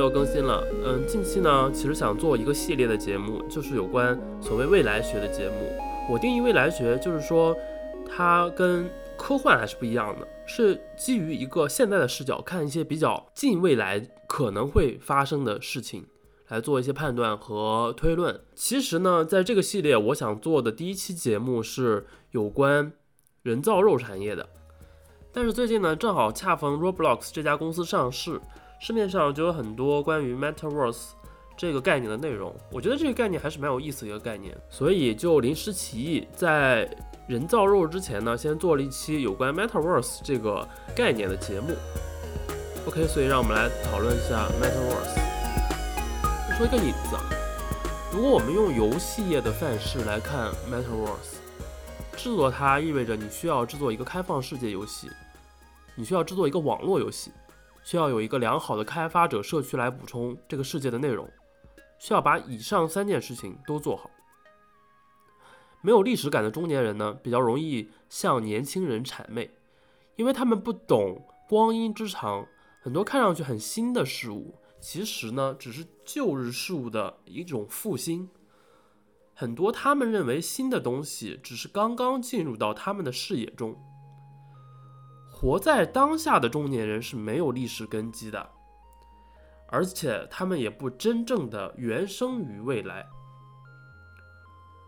又更新了。嗯，近期呢，其实想做一个系列的节目，就是有关所谓未来学的节目。我定义未来学，就是说它跟科幻还是不一样的，是基于一个现在的视角，看一些比较近未来可能会发生的事情，来做一些判断和推论。其实呢，在这个系列，我想做的第一期节目是有关人造肉产业的。但是最近呢，正好恰逢 Roblox 这家公司上市，市面上就有很多关于 Metaverse 这个概念的内容。我觉得这个概念还是蛮有意思的一个概念，所以就临时起意，在人造肉之前呢，先做了一期有关 Metaverse 这个概念的节目。OK，所以让我们来讨论一下 Metaverse。说一个引子啊，如果我们用游戏业的范式来看 Metaverse。制作它意味着你需要制作一个开放世界游戏，你需要制作一个网络游戏，需要有一个良好的开发者社区来补充这个世界的内容，需要把以上三件事情都做好。没有历史感的中年人呢，比较容易向年轻人谄媚，因为他们不懂光阴之长，很多看上去很新的事物，其实呢只是旧日事物的一种复兴。很多他们认为新的东西，只是刚刚进入到他们的视野中。活在当下的中年人是没有历史根基的，而且他们也不真正的原生于未来。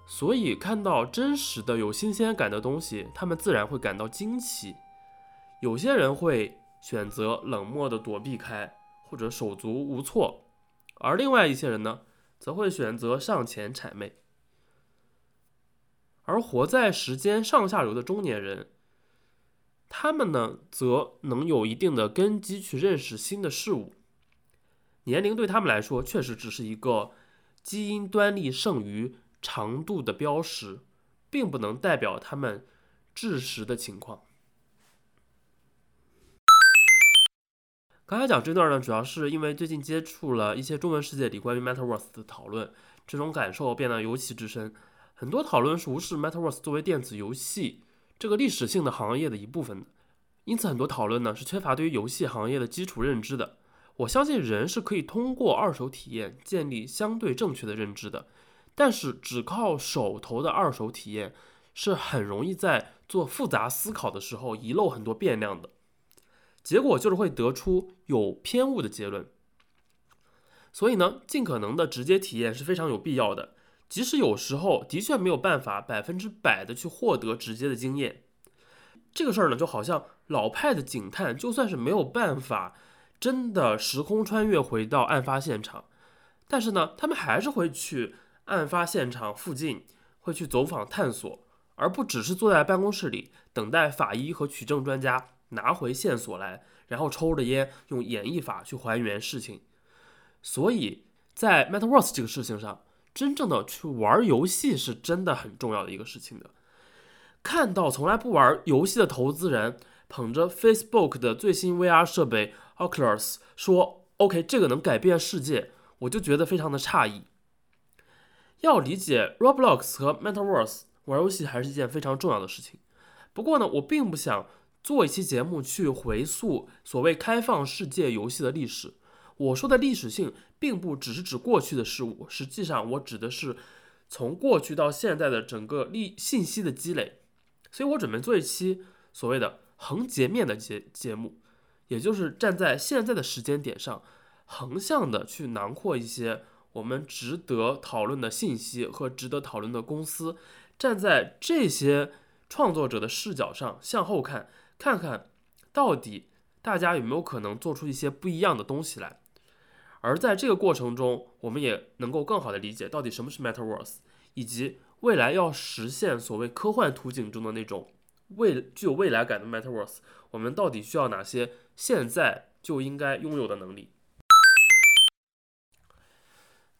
所以看到真实的、有新鲜感的东西，他们自然会感到惊奇。有些人会选择冷漠的躲避开，或者手足无措；而另外一些人呢，则会选择上前谄媚。而活在时间上下游的中年人，他们呢，则能有一定的根基去认识新的事物。年龄对他们来说，确实只是一个基因端粒剩余长度的标识，并不能代表他们智识的情况。刚才讲这段呢，主要是因为最近接触了一些中文世界里关于 Metaverse 的讨论，这种感受变得尤其之深。很多讨论是无视 Metaverse 作为电子游戏这个历史性的行业的一部分，因此很多讨论呢是缺乏对于游戏行业的基础认知的。我相信人是可以通过二手体验建立相对正确的认知的，但是只靠手头的二手体验是很容易在做复杂思考的时候遗漏很多变量的，结果就是会得出有偏误的结论。所以呢，尽可能的直接体验是非常有必要的。即使有时候的确没有办法百分之百的去获得直接的经验，这个事儿呢，就好像老派的警探，就算是没有办法真的时空穿越回到案发现场，但是呢，他们还是会去案发现场附近，会去走访探索，而不只是坐在办公室里等待法医和取证专家拿回线索来，然后抽着烟用演绎法去还原事情。所以在 Metaverse 这个事情上。真正的去玩游戏是真的很重要的一个事情的。看到从来不玩游戏的投资人捧着 Facebook 的最新 VR 设备 Oculus 说 “OK，这个能改变世界”，我就觉得非常的诧异。要理解 Roblox 和 Metaverse 玩游戏还是一件非常重要的事情。不过呢，我并不想做一期节目去回溯所谓开放世界游戏的历史。我说的历史性，并不只是指过去的事物，实际上我指的是从过去到现在的整个历信息的积累。所以我准备做一期所谓的横截面的节节目，也就是站在现在的时间点上，横向的去囊括一些我们值得讨论的信息和值得讨论的公司，站在这些创作者的视角上向后看，看看到底大家有没有可能做出一些不一样的东西来。而在这个过程中，我们也能够更好的理解到底什么是 Metaverse，以及未来要实现所谓科幻图景中的那种未具有未来感的 Metaverse，我们到底需要哪些现在就应该拥有的能力？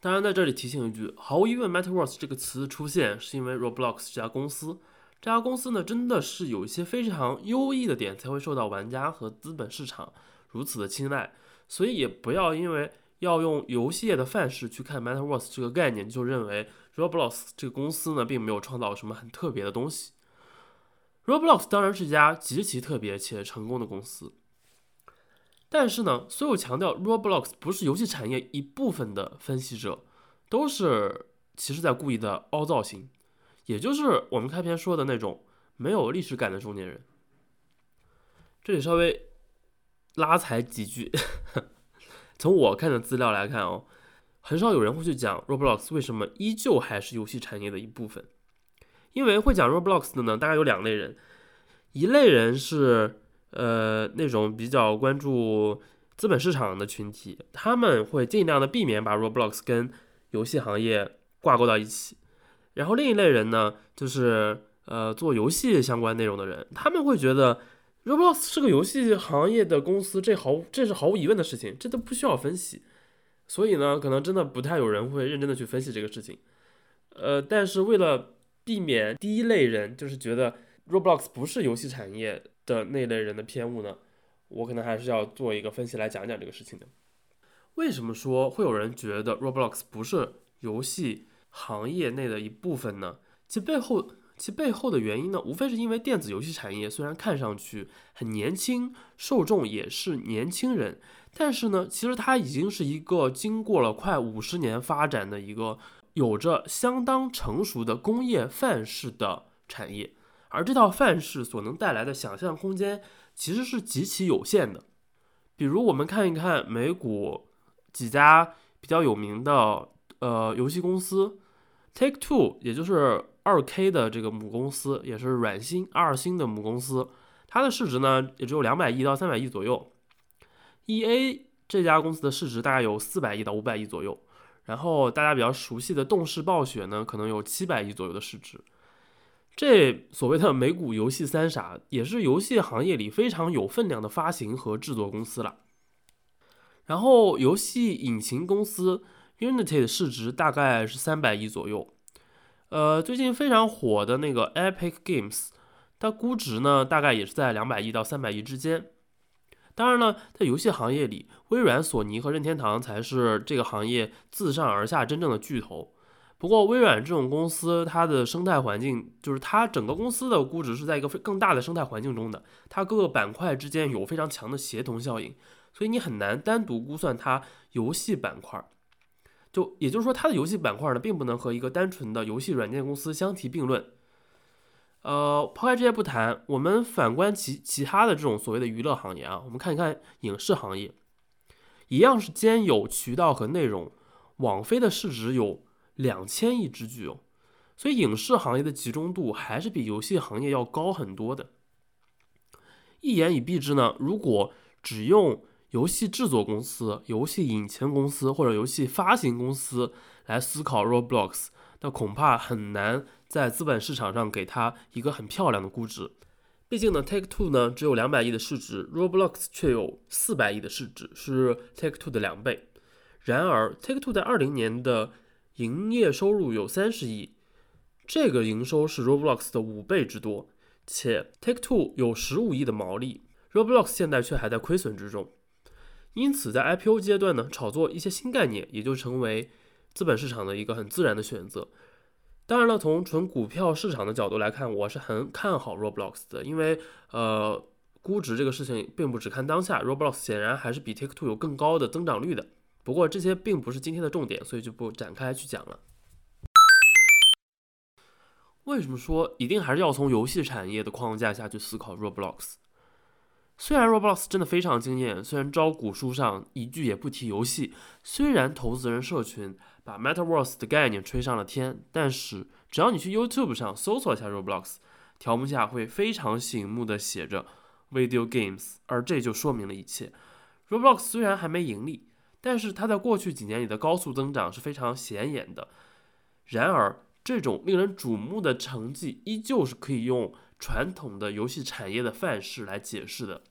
当然，在这里提醒一句，毫无疑问，Metaverse 这个词出现是因为 Roblox 这家公司，这家公司呢真的是有一些非常优异的点，才会受到玩家和资本市场如此的青睐，所以也不要因为。要用游戏业的范式去看 Metaverse 这个概念，就认为 Roblox 这个公司呢，并没有创造什么很特别的东西。Roblox 当然是一家极其特别且成功的公司，但是呢，所有强调 Roblox 不是游戏产业一部分的分析者，都是其实在故意的凹造型，也就是我们开篇说的那种没有历史感的中年人。这里稍微拉踩几句，从我看的资料来看哦，很少有人会去讲 Roblox 为什么依旧还是游戏产业的一部分，因为会讲 Roblox 的呢，大概有两类人，一类人是。呃，那种比较关注资本市场的群体，他们会尽量的避免把 Roblox 跟游戏行业挂钩到一起。然后另一类人呢，就是呃做游戏相关内容的人，他们会觉得 Roblox 是个游戏行业的公司，这毫这是毫无疑问的事情，这都不需要分析。所以呢，可能真的不太有人会认真的去分析这个事情。呃，但是为了避免第一类人就是觉得 Roblox 不是游戏产业。的那类人的偏误呢？我可能还是要做一个分析来讲讲这个事情的。为什么说会有人觉得 Roblox 不是游戏行业内的一部分呢？其背后，其背后的原因呢，无非是因为电子游戏产业虽然看上去很年轻，受众也是年轻人，但是呢，其实它已经是一个经过了快五十年发展的一个有着相当成熟的工业范式的产业。而这套范式所能带来的想象空间其实是极其有限的。比如，我们看一看美股几家比较有名的呃游戏公司，Take Two，也就是二 K 的这个母公司，也是软星二星的母公司，它的市值呢也只有两百亿到三百亿左右。E A 这家公司的市值大概有四百亿到五百亿左右。然后大家比较熟悉的动视暴雪呢，可能有七百亿左右的市值。这所谓的美股游戏三傻，也是游戏行业里非常有分量的发行和制作公司了。然后，游戏引擎公司 Unity 的市值大概是三百亿左右。呃，最近非常火的那个 Epic Games，它估值呢大概也是在两百亿到三百亿之间。当然了，在游戏行业里，微软、索尼和任天堂才是这个行业自上而下真正的巨头。不过，微软这种公司，它的生态环境就是它整个公司的估值是在一个非更大的生态环境中的，它各个板块之间有非常强的协同效应，所以你很难单独估算它游戏板块。就也就是说，它的游戏板块呢，并不能和一个单纯的游戏软件公司相提并论。呃，抛开这些不谈，我们反观其其他的这种所谓的娱乐行业啊，我们看一看影视行业，一样是兼有渠道和内容，网飞的市值有。两千亿之巨哦，所以影视行业的集中度还是比游戏行业要高很多的。一言以蔽之呢，如果只用游戏制作公司、游戏引擎公司或者游戏发行公司来思考 Roblox，那恐怕很难在资本市场上给它一个很漂亮的估值。毕竟呢，Take Two 呢只有两百亿的市值，Roblox 却有四百亿的市值，是 Take Two 的两倍。然而，Take Two 在二零年的营业收入有三十亿，这个营收是 Roblox 的五倍之多，且 Take Two 有十五亿的毛利，Roblox 现在却还在亏损之中。因此，在 IPO 阶段呢，炒作一些新概念也就成为资本市场的一个很自然的选择。当然了，从纯股票市场的角度来看，我是很看好 Roblox 的，因为呃，估值这个事情并不只看当下，Roblox 显然还是比 Take Two 有更高的增长率的。不过这些并不是今天的重点，所以就不展开去讲了。为什么说一定还是要从游戏产业的框架下去思考 Roblox？虽然 Roblox 真的非常惊艳，虽然招股书上一句也不提游戏，虽然投资人社群把 Metaverse 的概念吹上了天，但是只要你去 YouTube 上搜索一下 Roblox，条目下会非常醒目的写着 Video Games，而这就说明了一切。Roblox 虽然还没盈利。但是它在过去几年里的高速增长是非常显眼的。然而，这种令人瞩目的成绩依旧是可以用传统的游戏产业的范式来解释的。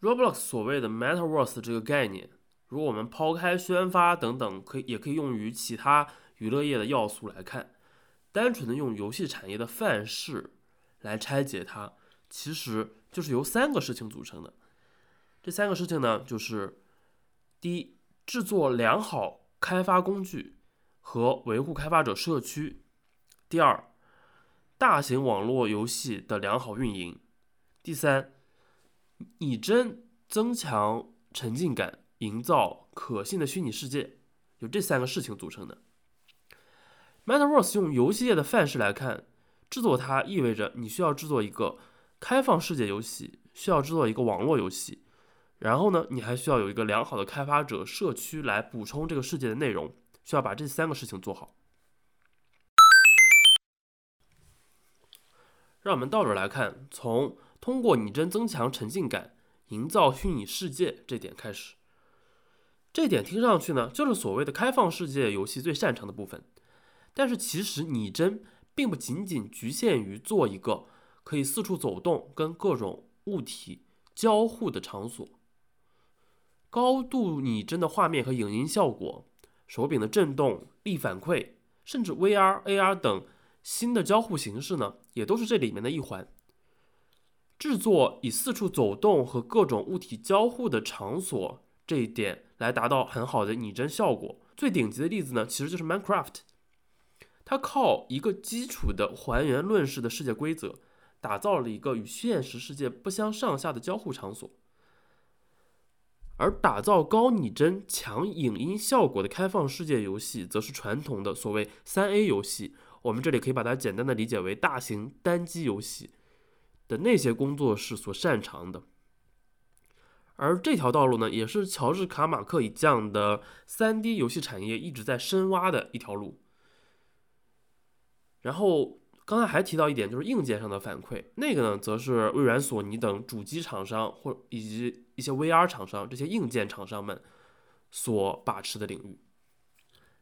Roblox 所谓的 Metaverse 这个概念，如果我们抛开宣发等等，可以也可以用于其他娱乐业的要素来看，单纯的用游戏产业的范式来拆解它，其实就是由三个事情组成的。这三个事情呢，就是。第一，制作良好开发工具和维护开发者社区；第二，大型网络游戏的良好运营；第三，拟真增强沉浸感、营造可信的虚拟世界，由这三个事情组成的。MetaVerse 用游戏业的范式来看，制作它意味着你需要制作一个开放世界游戏，需要制作一个网络游戏，然后呢，你还需要有一个良好的开发者社区来补充这个世界的内容，需要把这三个事情做好。让我们倒着来看，从通过拟真增强沉浸感、营造虚拟世界这点开始。这点听上去呢，就是所谓的开放世界游戏最擅长的部分。但是其实拟真并不仅仅局限于做一个可以四处走动、跟各种物体交互的场所。高度拟真的画面和影音效果、手柄的震动、力反馈，甚至 VR、AR 等。新的交互形式呢，也都是这里面的一环。制作以四处走动和各种物体交互的场所这一点来达到很好的拟真效果。最顶级的例子呢，其实就是 Minecraft。它靠一个基础的还原论式的世界规则，打造了一个与现实世界不相上下的交互场所。而打造高拟真、强影音效果的开放世界游戏，则是传统的所谓三 A 游戏。我们这里可以把它简单的理解为大型单机游戏的那些工作室所擅长的，而这条道路呢，也是乔治卡马克以降的三 D 游戏产业一直在深挖的一条路。然后刚才还提到一点，就是硬件上的反馈，那个呢，则是微软、索尼等主机厂商或以及一些 VR 厂商这些硬件厂商们所把持的领域。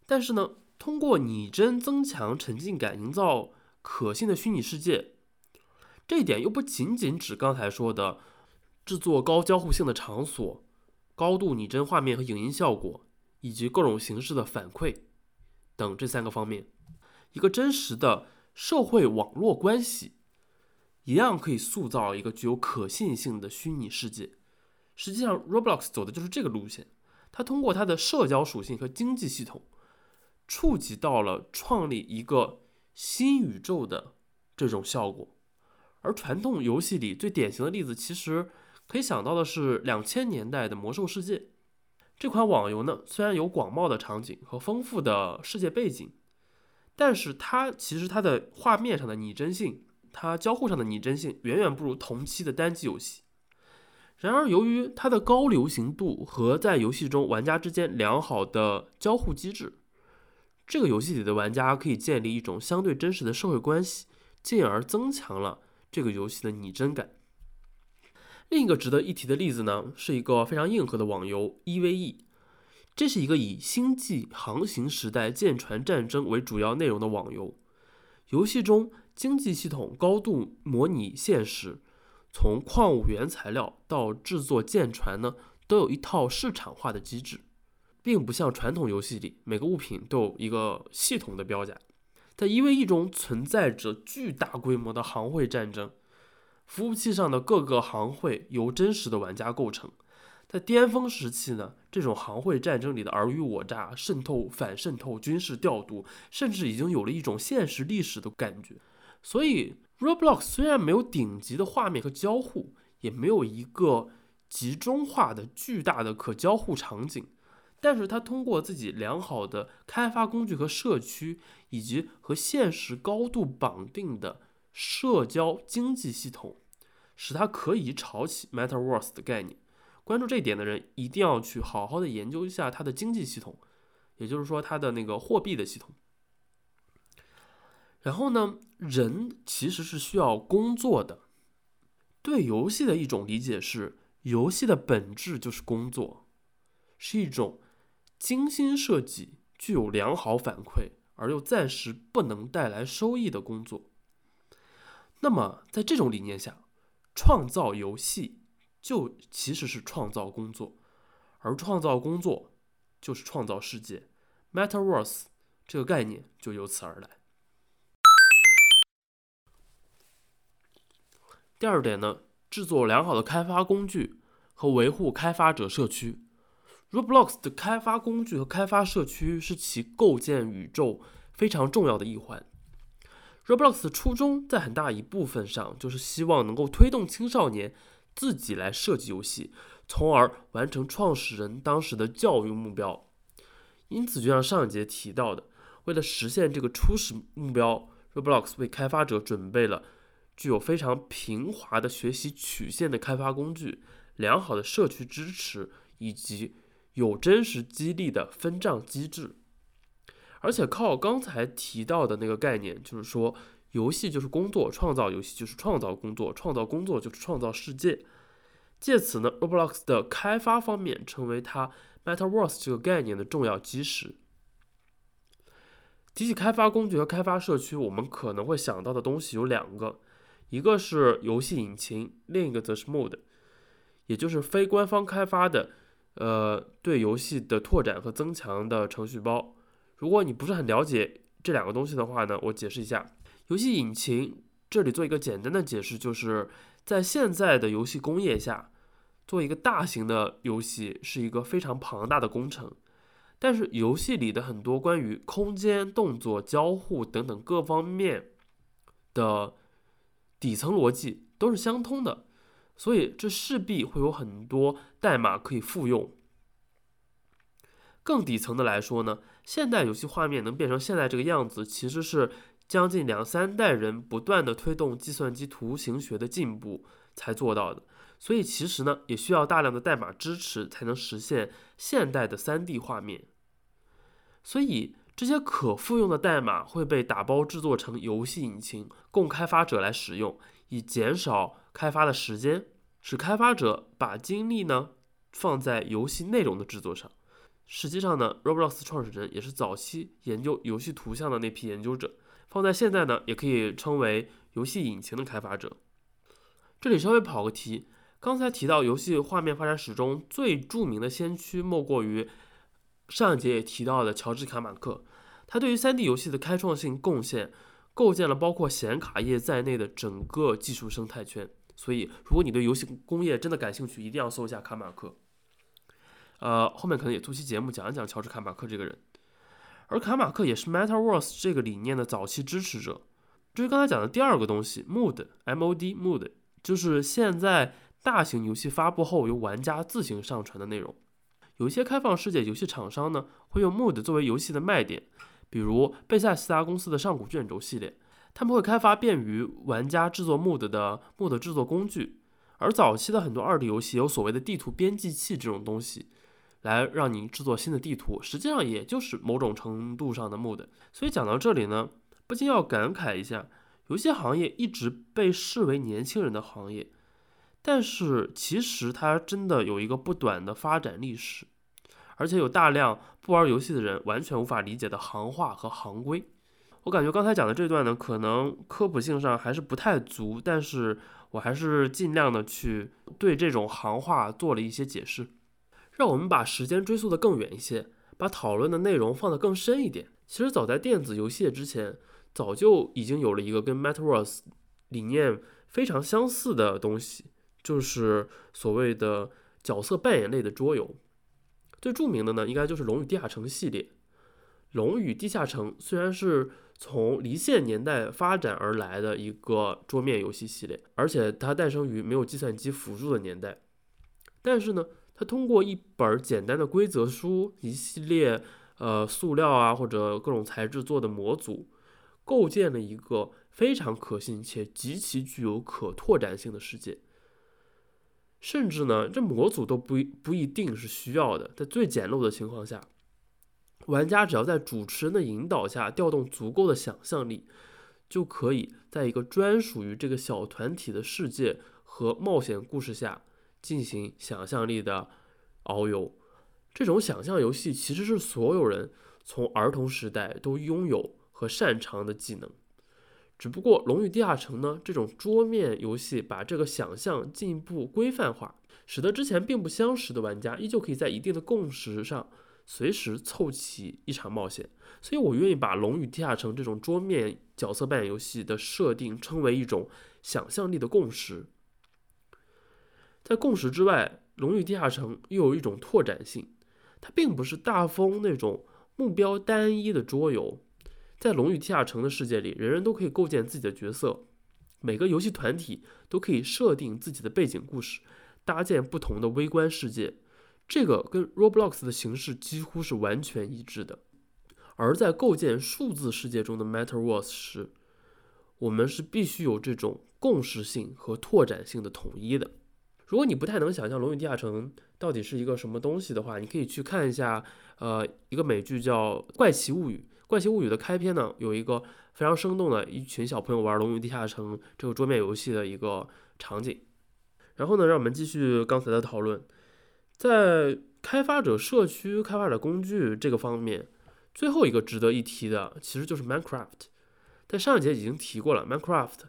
但是呢？通过拟真增强沉浸感，营造可信的虚拟世界，这一点又不仅仅指刚才说的制作高交互性的场所、高度拟真画面和影音效果，以及各种形式的反馈等这三个方面。一个真实的社会网络关系，一样可以塑造一个具有可信性的虚拟世界。实际上，Roblox 走的就是这个路线。它通过它的社交属性和经济系统。触及到了创立一个新宇宙的这种效果，而传统游戏里最典型的例子，其实可以想到的是两千年代的《魔兽世界》这款网游呢。虽然有广袤的场景和丰富的世界背景，但是它其实它的画面上的拟真性，它交互上的拟真性远远不如同期的单机游戏。然而，由于它的高流行度和在游戏中玩家之间良好的交互机制。这个游戏里的玩家可以建立一种相对真实的社会关系，进而增强了这个游戏的拟真感。另一个值得一提的例子呢，是一个非常硬核的网游 EVE。这是一个以星际航行时代舰船战争为主要内容的网游。游戏中经济系统高度模拟现实，从矿物原材料到制作舰船呢，都有一套市场化的机制。并不像传统游戏里每个物品都有一个系统的标价，在 EVE 中存在着巨大规模的行会战争，服务器上的各个行会由真实的玩家构成。在巅峰时期呢，这种行会战争里的尔虞我诈、渗透、反渗透、军事调度，甚至已经有了一种现实历史的感觉。所以，Roblox 虽然没有顶级的画面和交互，也没有一个集中化的巨大的可交互场景。但是他通过自己良好的开发工具和社区，以及和现实高度绑定的社交经济系统，使他可以炒起 MetaVerse 的概念。关注这一点的人一定要去好好的研究一下它的经济系统，也就是说它的那个货币的系统。然后呢，人其实是需要工作的。对游戏的一种理解是，游戏的本质就是工作，是一种。精心设计、具有良好反馈而又暂时不能带来收益的工作。那么，在这种理念下，创造游戏就其实是创造工作，而创造工作就是创造世界。Metaverse 这个概念就由此而来。第二点呢，制作良好的开发工具和维护开发者社区。Roblox 的开发工具和开发社区是其构建宇宙非常重要的一环。Roblox 的初衷在很大一部分上就是希望能够推动青少年自己来设计游戏，从而完成创始人当时的教育目标。因此，就像上一节提到的，为了实现这个初始目标，Roblox 为开发者准备了具有非常平滑的学习曲线的开发工具、良好的社区支持以及有真实激励的分账机制。而且，靠刚才提到的那个概念，就是说，游戏就是工作，创造游戏就是创造工作，创造工作就是创造世界。借此呢，Roblox 的开发方面成为它 Metaverse 这个概念的重要基石。提起开发工具和开发社区，我们可能会想到的东西有两个，一个是游戏引擎，另一个则是 Mode，也就是非官方开发的，呃，对游戏的拓展和增强的程序包。如果你不是很了解这两个东西的话呢，我解释一下，游戏引擎这里做一个简单的解释，就是在现在的游戏工业下。做一个大型的游戏是一个非常庞大的工程，但是游戏里的很多关于空间、动作、交互等等各方面的底层逻辑都是相通的，所以这势必会有很多代码可以复用。更底层的来说呢，现代游戏画面能变成现在这个样子，其实是将近两三代人不断的推动计算机图形学的进步才做到的。所以其实呢，也需要大量的代码支持才能实现现代的 3D 画面。所以这些可复用的代码会被打包制作成游戏引擎，供开发者来使用，以减少开发的时间，使开发者把精力呢放在游戏内容的制作上。实际上呢，Roblox 创始人也是早期研究游戏图像的那批研究者，放在现在呢，也可以称为游戏引擎的开发者。这里稍微跑个题。刚才提到游戏画面发展史中最著名的先驱，莫过于上一节也提到的乔治卡马克。他对于 3D 游戏的开创性贡献，构建了包括显卡业在内的整个技术生态圈。所以，如果你对游戏工业真的感兴趣，一定要搜一下卡马克。呃，后面可能也做期节目讲一讲乔治卡马克这个人。而卡马克也是 Metaverse 这个理念的早期支持者。至于刚才讲的第二个东西，Mood，M-O-D，Mood，就是现在。大型游戏发布后，由玩家自行上传的内容，有一些开放世界游戏厂商呢，会用 Mood 作为游戏的卖点，比如贝塞斯达公司的上古卷轴系列，他们会开发便于玩家制作 MOD 的 MOD 制作工具。而早期的很多二 D 游戏有所谓的地图编辑器这种东西，来让你制作新的地图，实际上也就是某种程度上的 MOD。所以讲到这里呢，不禁要感慨一下，游戏行业一直被视为年轻人的行业。但是其实它真的有一个不短的发展历史，而且有大量不玩游戏的人完全无法理解的行话和行规。我感觉刚才讲的这段呢，可能科普性上还是不太足，但是我还是尽量的去对这种行话做了一些解释。让我们把时间追溯的更远一些，把讨论的内容放得更深一点。其实早在电子游戏之前，早就已经有了一个跟 Metaverse 理念非常相似的东西。就是所谓的角色扮演类的桌游，最著名的呢，应该就是《龙与地下城》系列。《龙与地下城》虽然是从离线年代发展而来的一个桌面游戏系列，而且它诞生于没有计算机辅助的年代，但是呢，它通过一本简单的规则书、一系列呃塑料啊或者各种材质做的模组，构建了一个非常可信且极其具有可拓展性的世界。甚至呢，这模组都不不一定是需要的。在最简陋的情况下，玩家只要在主持人的引导下调动足够的想象力，就可以在一个专属于这个小团体的世界和冒险故事下进行想象力的遨游。这种想象游戏其实是所有人从儿童时代都拥有和擅长的技能。只不过《龙与地下城》呢，这种桌面游戏把这个想象进一步规范化，使得之前并不相识的玩家依旧可以在一定的共识上随时凑齐一场冒险。所以我愿意把《龙与地下城》这种桌面角色扮演游戏的设定称为一种想象力的共识。在共识之外，《龙与地下城》又有一种拓展性，它并不是大风那种目标单一的桌游。在《龙与地下城》的世界里，人人都可以构建自己的角色，每个游戏团体都可以设定自己的背景故事，搭建不同的微观世界，这个跟 Roblox 的形式几乎是完全一致的。而在构建数字世界中的 MetaVerse 时，我们是必须有这种共识性和拓展性的统一的。如果你不太能想象《龙与地下城》到底是一个什么东西的话，你可以去看一下，呃，一个美剧叫《怪奇物语》。《怪奇物语》的开篇呢，有一个非常生动的一群小朋友玩《龙与地下城》这个桌面游戏的一个场景。然后呢，让我们继续刚才的讨论，在开发者社区、开发者工具这个方面，最后一个值得一提的，其实就是 Minecraft。在上一节已经提过了，Minecraft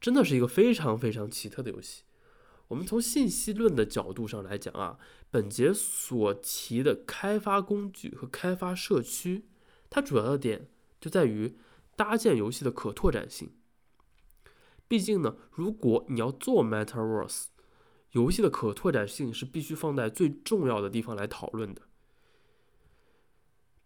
真的是一个非常非常奇特的游戏。我们从信息论的角度上来讲啊，本节所提的开发工具和开发社区。它主要的点就在于搭建游戏的可拓展性。毕竟呢，如果你要做 MetaVerse，游戏的可拓展性是必须放在最重要的地方来讨论的。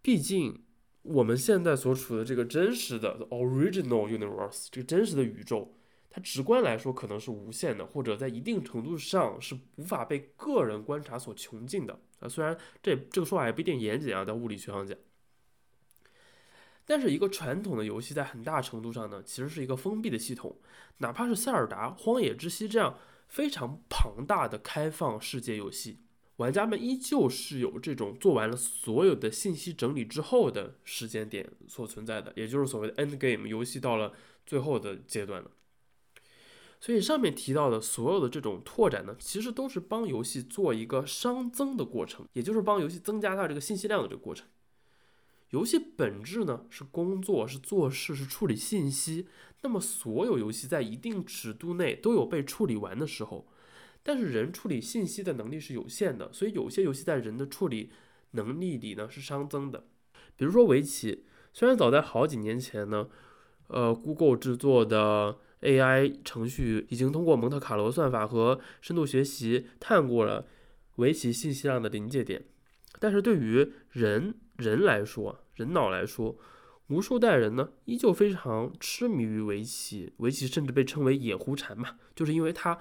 毕竟我们现在所处的这个真实的 Original Universe，这个真实的宇宙，它直观来说可能是无限的，或者在一定程度上是无法被个人观察所穷尽的啊。虽然这这个说法也不一定严谨啊，在物理学上讲。但是一个传统的游戏在很大程度上呢，其实是一个封闭的系统。哪怕是塞尔达、荒野之息这样非常庞大的开放世界游戏，玩家们依旧是有这种做完了所有的信息整理之后的时间点所存在的，也就是所谓的 end game，游戏到了最后的阶段了。所以上面提到的所有的这种拓展呢，其实都是帮游戏做一个熵增的过程，也就是帮游戏增加它这个信息量的这个过程。游戏本质呢是工作，是做事，是处理信息。那么所有游戏在一定尺度内都有被处理完的时候，但是人处理信息的能力是有限的，所以有些游戏在人的处理能力里呢是熵增的。比如说围棋，虽然早在好几年前呢，呃，Google 制作的 AI 程序已经通过蒙特卡罗算法和深度学习探过了围棋信息量的临界点，但是对于人。人来说，人脑来说，无数代人呢，依旧非常痴迷于围棋。围棋甚至被称为“野狐禅”嘛，就是因为它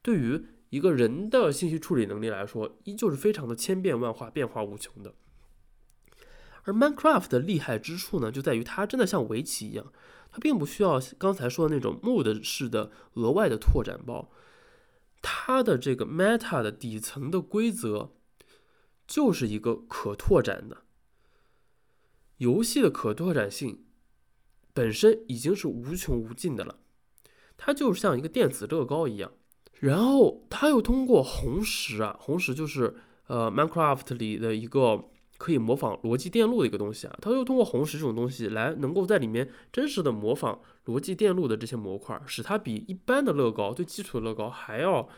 对于一个人的信息处理能力来说，依旧是非常的千变万化、变化无穷的。而 Minecraft 的厉害之处呢，就在于它真的像围棋一样，它并不需要刚才说的那种 mod 式的额外的拓展包，它的这个 meta 的底层的规则就是一个可拓展的。游戏的可拓展性本身已经是无穷无尽的了，它就像一个电子乐高一样，然后它又通过红石啊，红石就是呃 Minecraft 里的一个可以模仿逻辑电路的一个东西啊，它又通过红石这种东西来能够在里面真实的模仿逻辑电路的这些模块，使它比一般的乐高最基础的乐高还要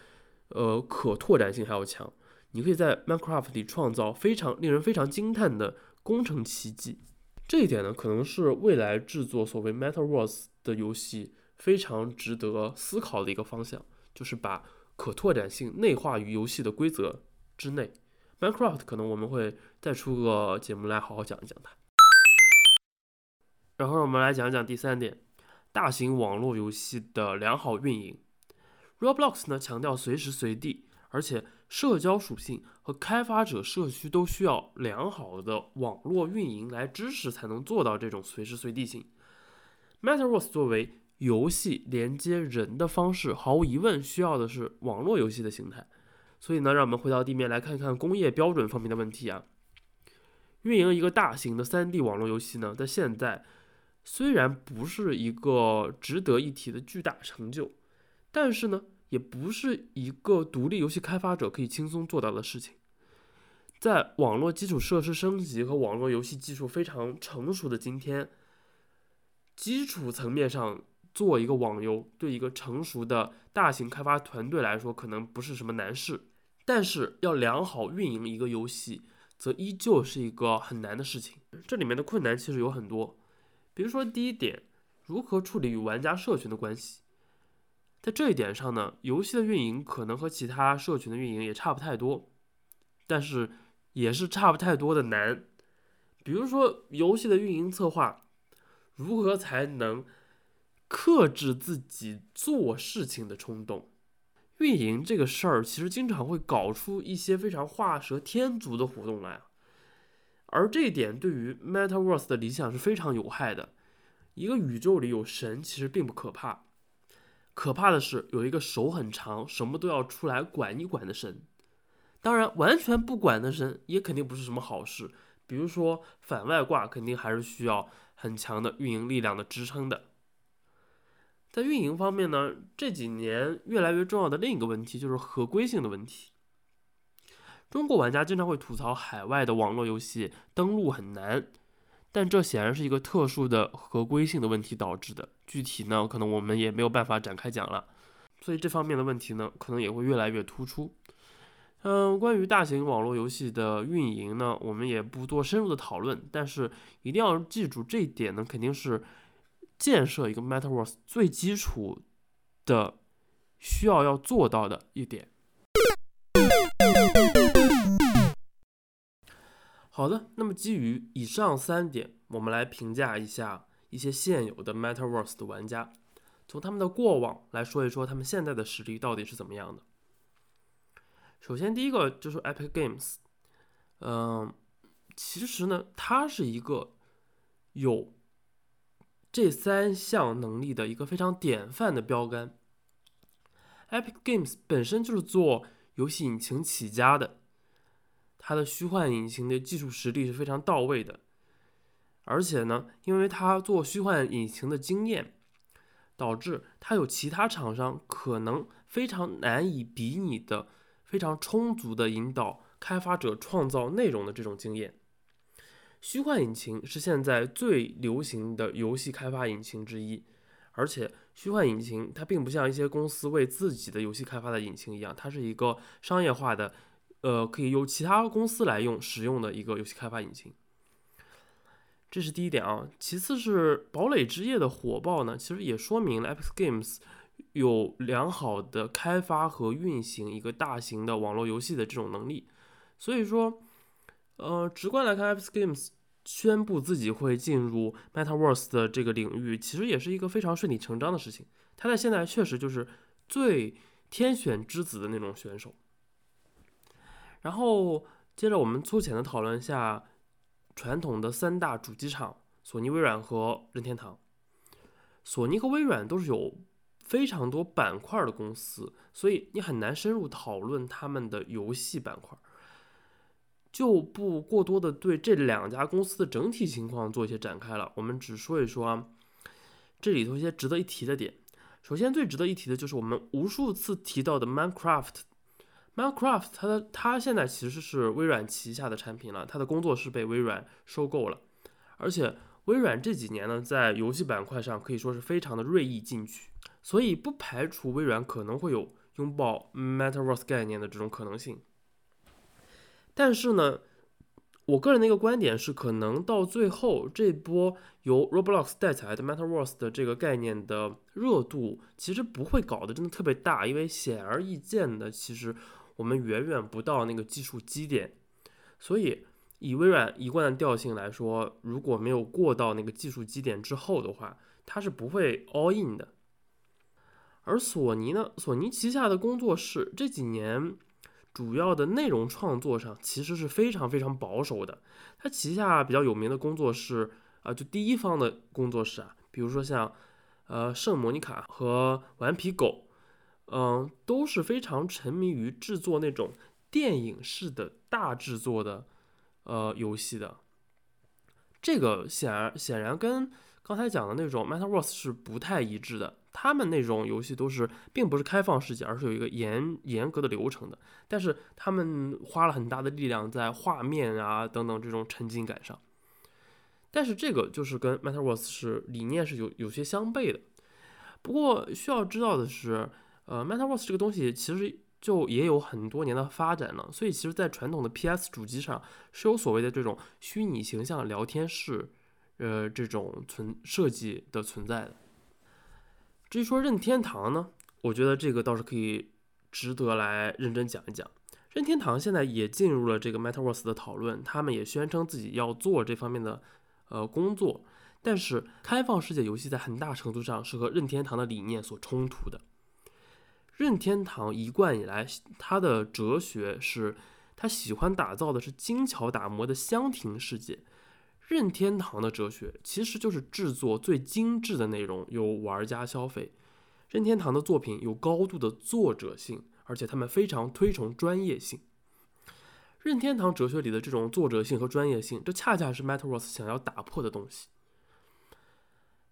呃可拓展性还要强，你可以在 Minecraft 里创造非常令人非常惊叹的工程奇迹。这一点呢，可能是未来制作所谓 MetaVerse 的游戏非常值得思考的一个方向，就是把可拓展性内化于游戏的规则之内。Minecraft 可能我们会再出个节目来好好讲一讲它。然后我们来讲讲第三点，大型网络游戏的良好运营。Roblox 呢强调随时随地，而且。社交属性和开发者社区都需要良好的网络运营来支持，才能做到这种随时随地性。MetaVerse 作为游戏连接人的方式，毫无疑问需要的是网络游戏的形态。所以呢，让我们回到地面来看看工业标准方面的问题啊。运营一个大型的 3D 网络游戏呢，在现在虽然不是一个值得一提的巨大成就，但是呢。也不是一个独立游戏开发者可以轻松做到的事情。在网络基础设施升级和网络游戏技术非常成熟的今天，基础层面上做一个网游，对一个成熟的大型开发团队来说，可能不是什么难事。但是要良好运营一个游戏，则依旧是一个很难的事情。这里面的困难其实有很多，比如说第一点，如何处理与玩家社群的关系。在这一点上呢，游戏的运营可能和其他社群的运营也差不太多，但是也是差不太多的难。比如说游戏的运营策划，如何才能克制自己做事情的冲动？运营这个事儿其实经常会搞出一些非常画蛇添足的活动来，而这一点对于 Metaverse 的理想是非常有害的。一个宇宙里有神其实并不可怕，可怕的是有一个手很长、什么都要出来管一管的神。当然，完全不管的神也肯定不是什么好事。比如说反外挂，肯定还是需要很强的运营力量的支撑的。在运营方面呢，这几年越来越重要的另一个问题就是合规性的问题。中国玩家经常会吐槽海外的网络游戏登录很难，但这显然是一个特殊的合规性的问题导致的。具体呢，可能我们也没有办法展开讲了。所以这方面的问题呢，可能也会越来越突出。嗯，关于大型网络游戏的运营呢，我们也不做深入的讨论，但是一定要记住这一点呢，肯定是。建设一个 Metaverse 最基础的需要要做到的一点。好的，那么基于以上三点，我们来评价一下一些现有的 Metaverse 的玩家，从他们的过往来说一说他们现在的实力到底是怎么样的。首先，第一个就是 Epic Games，嗯，其实呢，它是一个有。这三项能力的一个非常典范的标杆。Epic Games 本身就是做游戏引擎起家的，它的虚幻引擎的技术实力是非常到位的。而且呢，因为它做虚幻引擎的经验，导致它有其他厂商可能非常难以比拟的非常充足的引导开发者创造内容的这种经验。虚幻引擎是现在最流行的游戏开发引擎之一，而且虚幻引擎它并不像一些公司为自己的游戏开发的引擎一样，它是一个商业化的，呃，可以由其他公司来用使用的一个游戏开发引擎。这是第一点啊。其次是堡垒之夜的火爆呢，其实也说明了 Epic Games 有良好的开发和运行一个大型的网络游戏的这种能力。所以说。呃，直观来看，Epic Games 宣布自己会进入 Metaverse 的这个领域，其实也是一个非常顺理成章的事情。他在现在确实就是最天选之子的那种选手。然后接着我们粗浅的讨论一下传统的三大主机厂：索尼、微软和任天堂。索尼和微软都是有非常多板块的公司，所以你很难深入讨论他们的游戏板块。就不过多的对这两家公司的整体情况做一些展开了，我们只说一说，这里头一些值得一提的点。首先最值得一提的就是我们无数次提到的 Minecraft。Minecraft 它的它现在其实是微软旗下的产品了，它的工作室被微软收购了，而且微软这几年呢在游戏板块上可以说是非常的锐意进取，所以不排除微软可能会有拥抱 Metaverse 概念的这种可能性。但是呢，我个人的一个观点是，可能到最后这波由 Roblox 带起来的 Metaverse 的这个概念的热度，其实不会搞得真的特别大，因为显而易见的，其实我们远远不到那个技术基点。所以以微软一贯的调性来说，如果没有过到那个技术基点之后的话，它是不会 all in 的。而索尼呢，索尼旗下的工作室这几年。主要的内容创作上其实是非常非常保守的。它旗下比较有名的工作室啊，就第一方的工作室啊，比如说像呃圣莫妮卡和顽皮狗，嗯，都是非常沉迷于制作那种电影式的大制作的呃游戏的。这个显然显然跟刚才讲的那种 Metaverse 是不太一致的。他们那种游戏都是并不是开放世界，而是有一个严严格的流程的。但是他们花了很大的力量在画面啊等等这种沉浸感上。但是这个就是跟 Metaverse 是理念是有有些相悖的。不过需要知道的是，呃，Metaverse 这个东西其实就也有很多年的发展了。所以其实，在传统的 PS 主机上是有所谓的这种虚拟形象聊天室，呃，这种存设计的存在的。至于说任天堂呢，我觉得这个倒是可以值得来认真讲一讲。任天堂现在也进入了这个 Metaverse 的讨论，他们也宣称自己要做这方面的呃工作。但是开放世界游戏在很大程度上是和任天堂的理念所冲突的。任天堂一贯以来，它的哲学是，他喜欢打造的是精巧打磨的箱庭世界。任天堂的哲学其实就是制作最精致的内容，由玩家消费。任天堂的作品有高度的作者性，而且他们非常推崇专业性。任天堂哲学里的这种作者性和专业性，这恰恰是 Metaverse 想要打破的东西。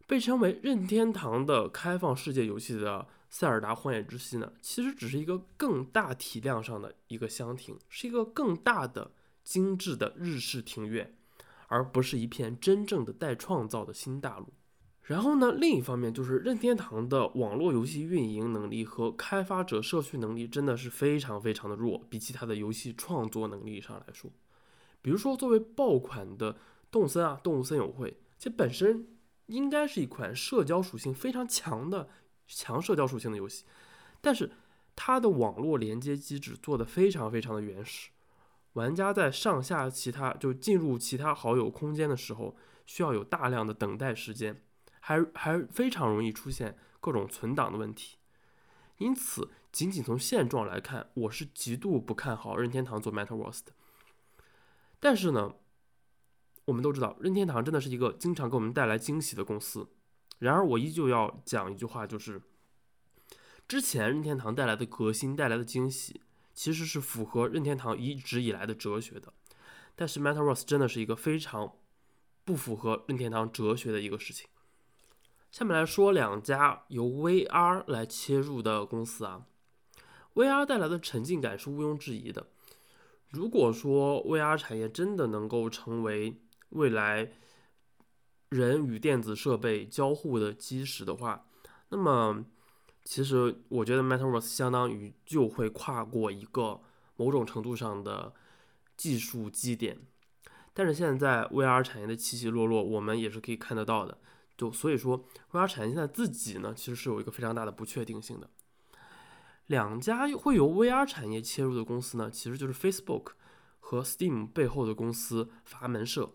被称为任天堂的开放世界游戏的《塞尔达：荒野之息》呢，其实只是一个更大体量上的一个箱庭，是一个更大的精致的日式庭院，而不是一片真正的待创造的新大陆。然后呢，另一方面就是任天堂的网络游戏运营能力和开发者社区能力真的是非常非常的弱，比起它的游戏创作能力上来说，比如说作为爆款的动森啊，动物森友会，其本身。应该是一款社交属性非常强的强社交属性的游戏，但是它的网络连接机制做的非常非常的原始，玩家在上下其他就进入其他好友空间的时候，需要有大量的等待时间，还还非常容易出现各种存档的问题，因此仅仅从现状来看，我是极度不看好任天堂做 Metaverse 的，但是呢。我们都知道，任天堂真的是一个经常给我们带来惊喜的公司。然而，我依旧要讲一句话，就是之前任天堂带来的革新带来的惊喜，其实是符合任天堂一直以来的哲学的。但是，Metaverse 真的是一个非常不符合任天堂哲学的一个事情。下面来说两家由 VR 来切入的公司啊，VR 带来的沉浸感是毋庸置疑的。如果说 VR 产业真的能够成为未来人与电子设备交互的基石的话，那么其实我觉得 Metaverse 相当于就会跨过一个某种程度上的技术基点。但是现在 VR 产业的起起落落，我们也是可以看得到的。就所以说，VR 产业现在自己呢，其实是有一个非常大的不确定性的。两家会由 VR 产业切入的公司呢，其实就是 Facebook 和 Steam 背后的公司阀门社。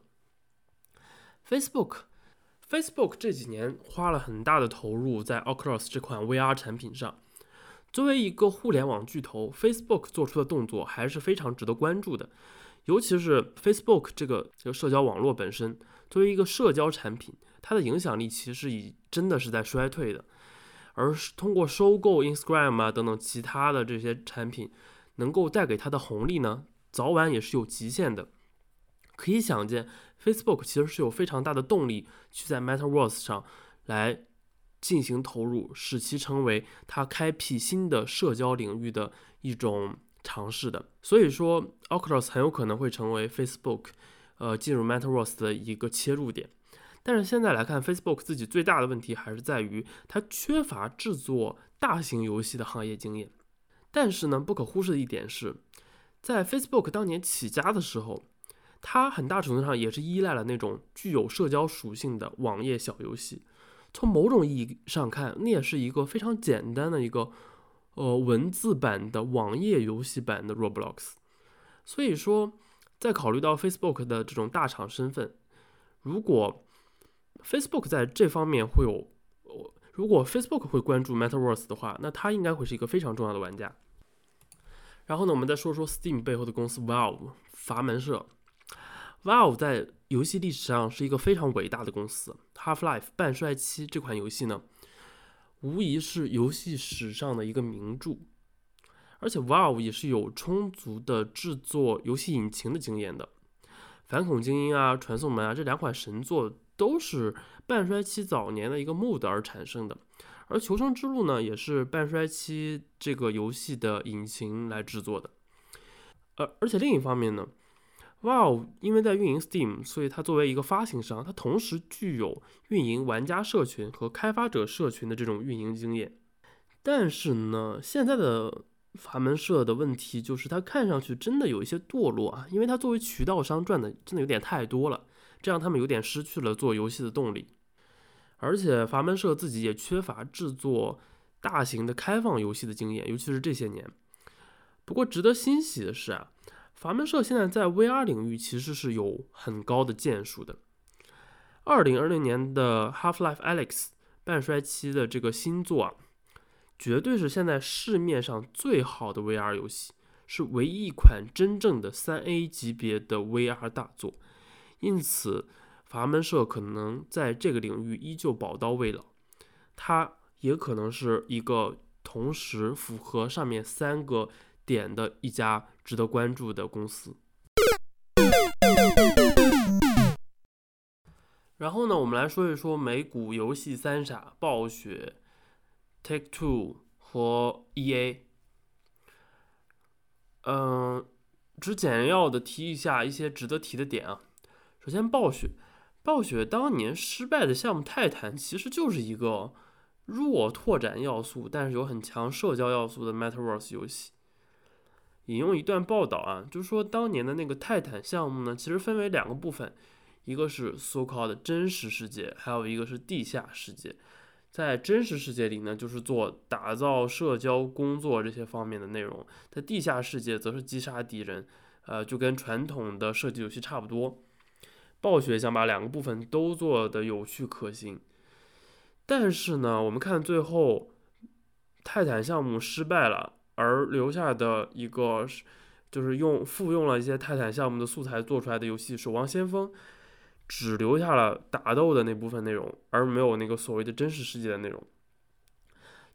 Facebook，Facebook 这几年花了很大的投入在 Oculus 这款 VR 产品上。作为一个互联网巨头，Facebook 做出的动作还是非常值得关注的。尤其是 Facebook 这个这个社交网络本身，作为一个社交产品，它的影响力其实已真的是在衰退的。而通过收购 Instagram 啊等等其他的这些产品，能够带给它的红利呢，早晚也是有极限的。可以想见，Facebook 其实是有非常大的动力去在 Metaverse 上来进行投入，使其成为它开辟新的社交领域的一种尝试的。所以说，Oculus 很有可能会成为 Facebook 呃进入 Metaverse 的一个切入点。但是现在来看，Facebook 自己最大的问题还是在于它缺乏制作大型游戏的行业经验。但是呢，不可忽视的一点是，在 Facebook 当年起家的时候。它很大程度上也是依赖了那种具有社交属性的网页小游戏。从某种意义上看，那也是一个非常简单的一个呃文字版的网页游戏版的 Roblox。所以说，在考虑到 Facebook 的这种大厂身份，如果 Facebook 在这方面会有，如果 Facebook 会关注 Metaverse 的话，那它应该会是一个非常重要的玩家。然后呢，我们再说说 Steam 背后的公司 Valve 阀门社。Valve 在游戏历史上是一个非常伟大的公司，《Half-Life》半衰期这款游戏呢，无疑是游戏史上的一个名著。而且 Valve 也是有充足的制作游戏引擎的经验的，《反恐精英》啊，《传送门》啊这两款神作都是半衰期早年的一个 mod 而产生的，而《求生之路》呢，也是半衰期这个游戏的引擎来制作的。而而且另一方面呢。Valve 因为在运营 Steam，所以它作为一个发行商，它同时具有运营玩家社群和开发者社群的这种运营经验。但是呢，现在的阀门社的问题就是，它看上去真的有一些堕落啊，因为它作为渠道商赚的真的有点太多了，这让他们有点失去了做游戏的动力。而且阀门社自己也缺乏制作大型的开放游戏的经验，尤其是这些年。不过值得欣喜的是啊。阀门社现在在 VR 领域其实是有很高的建树的。二零二零年的 Half-Life: a l e x 半衰期的这个新作啊，绝对是现在市面上最好的 VR 游戏，是唯一一款真正的三 A 级别的 VR 大作。因此，法门社可能在这个领域依旧宝刀未老，它也可能是一个同时符合上面三个点的一家值得关注的公司。然后呢，我们来说一说美股游戏三傻暴雪、Take Two 和 EA。嗯，只简要的提一下一些值得提的点啊。首先，暴雪，暴雪当年失败的项目《泰坦》其实就是一个弱拓展要素，但是有很强社交要素的 Metaverse 游戏。引用一段报道啊，就是说当年的那个泰坦项目呢，其实分为两个部分。一个是 so-called 真实世界，还有一个是地下世界。在真实世界里呢，就是做打造社交工作这些方面的内容；在地下世界，则是击杀敌人。呃，就跟传统的射击游戏差不多。暴雪想把两个部分都做的有趣可行，但是呢，我们看最后泰坦项目失败了，而留下的一个是就是用复用了一些泰坦项目的素材做出来的游戏《守望先锋》。只留下了打斗的那部分内容，而没有那个所谓的真实世界的内容。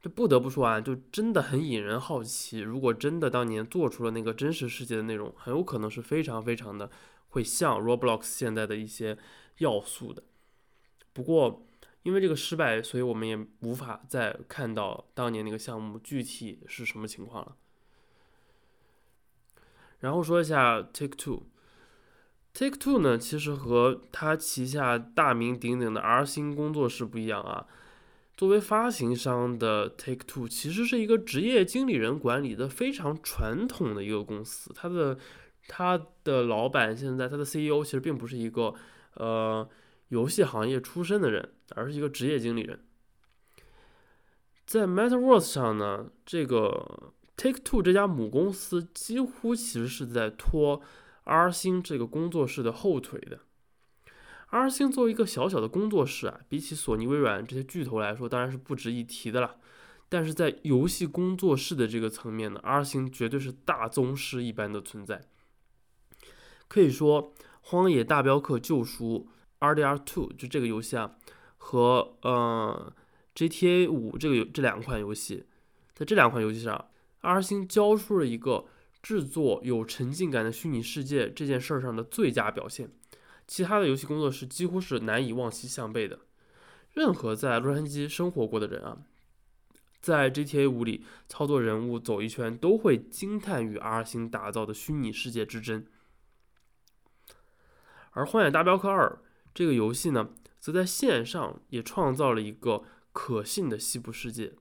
这不得不说啊，就真的很引人好奇。如果真的当年做出了那个真实世界的内容，很有可能是非常非常的会像 Roblox 现在的一些要素的。不过因为这个失败，所以我们也无法再看到当年那个项目具体是什么情况了。然后说一下 Take Two。Take Two 呢，其实和它旗下大名鼎鼎的 R 星工作室不一样啊。作为发行商的 Take Two，其实是一个职业经理人管理的非常传统的一个公司。它的它的老板现在，它的 CEO 其实并不是一个呃游戏行业出身的人，而是一个职业经理人。在 Metaverse 上呢，这个 Take Two 这家母公司几乎其实是在拖。R 星这个工作室的后腿的，R 星作为一个小小的工作室啊，比起索尼、微软这些巨头来说，当然是不值一提的了。但是在游戏工作室的这个层面呢，R 星绝对是大宗师一般的存在。可以说，《荒野大镖客：救赎》RDR2 就这个游戏啊，和呃 GTA 五这个这两款游戏，在这两款游戏上，R 星交出了一个。制作有沉浸感的虚拟世界这件事儿上的最佳表现，其他的游戏工作室几乎是难以望其项背的。任何在洛杉矶生活过的人啊，在 GTA 五里操作人物走一圈，都会惊叹于 R 星打造的虚拟世界之真。而《荒野大镖客二》这个游戏呢，则在线上也创造了一个可信的西部世界，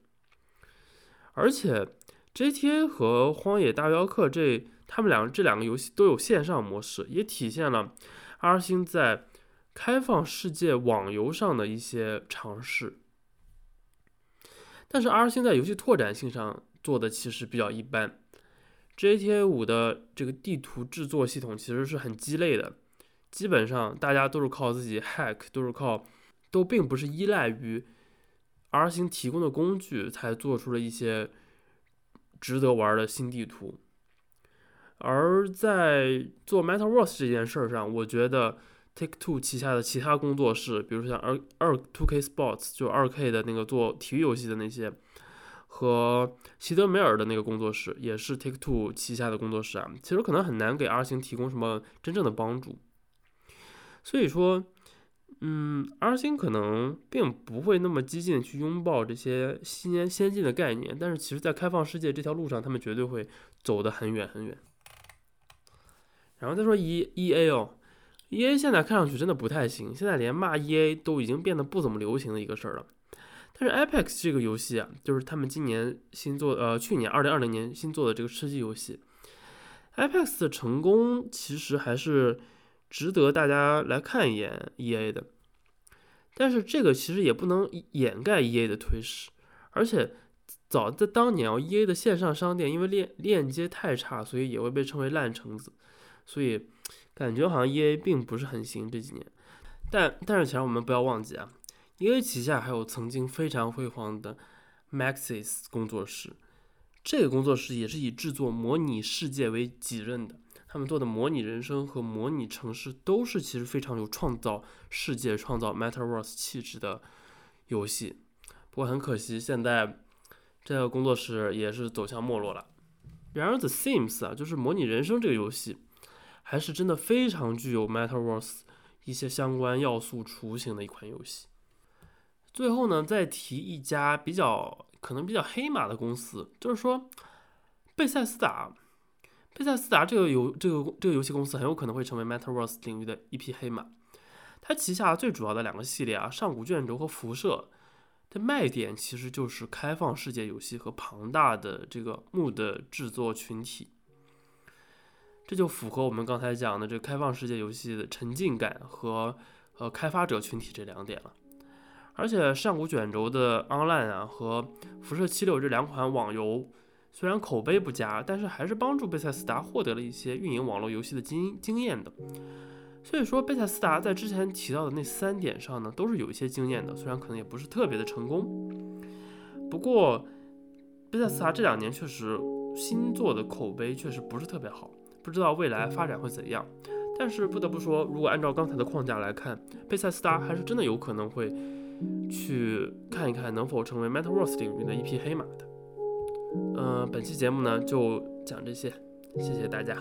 而且。GTA 和《荒野大镖客》这他们两这两个游戏都有线上模式，也体现了 R 星在开放世界网游上的一些尝试。但是 R 星在游戏拓展性上做的其实比较一般。GTA 五的这个地图制作系统其实是很鸡肋的，基本上大家都是靠自己 hack，都是靠，都并不是依赖于 R 星提供的工具才做出了一些。值得玩的新地图，而在做 Metaverse 这件事儿上，我觉得 Take Two 旗下的其他工作室，比如说像二二 Two K Sports，就二 K 的那个做体育游戏的那些，和席德梅尔的那个工作室，也是 Take Two 旗下的工作室啊，其实可能很难给 R 星提供什么真正的帮助，所以说。嗯，R 星可能并不会那么激进去拥抱这些新先进的概念，但是其实，在开放世界这条路上，他们绝对会走得很远很远。然后再说 E E A 哦，E A 现在看上去真的不太行，现在连骂 E A 都已经变得不怎么流行的一个事儿了。但是 Apex 这个游戏啊，就是他们今年新做，呃，去年二零二零年新做的这个吃鸡游戏，Apex 的成功其实还是。值得大家来看一眼 E A 的，但是这个其实也不能掩盖 E A 的颓势，而且早在当年啊，E A 的线上商店因为链链接太差，所以也会被称为烂橙子，所以感觉好像 E A 并不是很行这几年。但但是，其实我们不要忘记啊，E A 旗下还有曾经非常辉煌的 Maxis 工作室。这个工作室也是以制作模拟世界为己任的，他们做的模拟人生和模拟城市都是其实非常有创造世界、创造 Metaverse 气质的游戏。不过很可惜，现在这个工作室也是走向没落了。然而，The Sims 啊，就是模拟人生这个游戏，还是真的非常具有 Metaverse 一些相关要素雏形的一款游戏。最后呢，再提一家比较。可能比较黑马的公司，就是说，贝塞斯达，贝塞斯达这个游这个这个游戏公司很有可能会成为 Metaverse 领域的一匹黑马。它旗下最主要的两个系列啊，上古卷轴和辐射的卖点其实就是开放世界游戏和庞大的这个木的制作群体，这就符合我们刚才讲的这个开放世界游戏的沉浸感和呃开发者群体这两点了。而且上古卷轴的 Online 啊和辐射七六这两款网游，虽然口碑不佳，但是还是帮助贝塞斯达获得了一些运营网络游戏的经经验的。所以说，贝塞斯达在之前提到的那三点上呢，都是有一些经验的，虽然可能也不是特别的成功。不过，贝塞斯达这两年确实新作的口碑确实不是特别好，不知道未来发展会怎样。但是不得不说，如果按照刚才的框架来看，贝塞斯达还是真的有可能会。去看一看能否成为 Metaverse 领域的一匹黑马的。嗯，本期节目呢就讲这些，谢谢大家。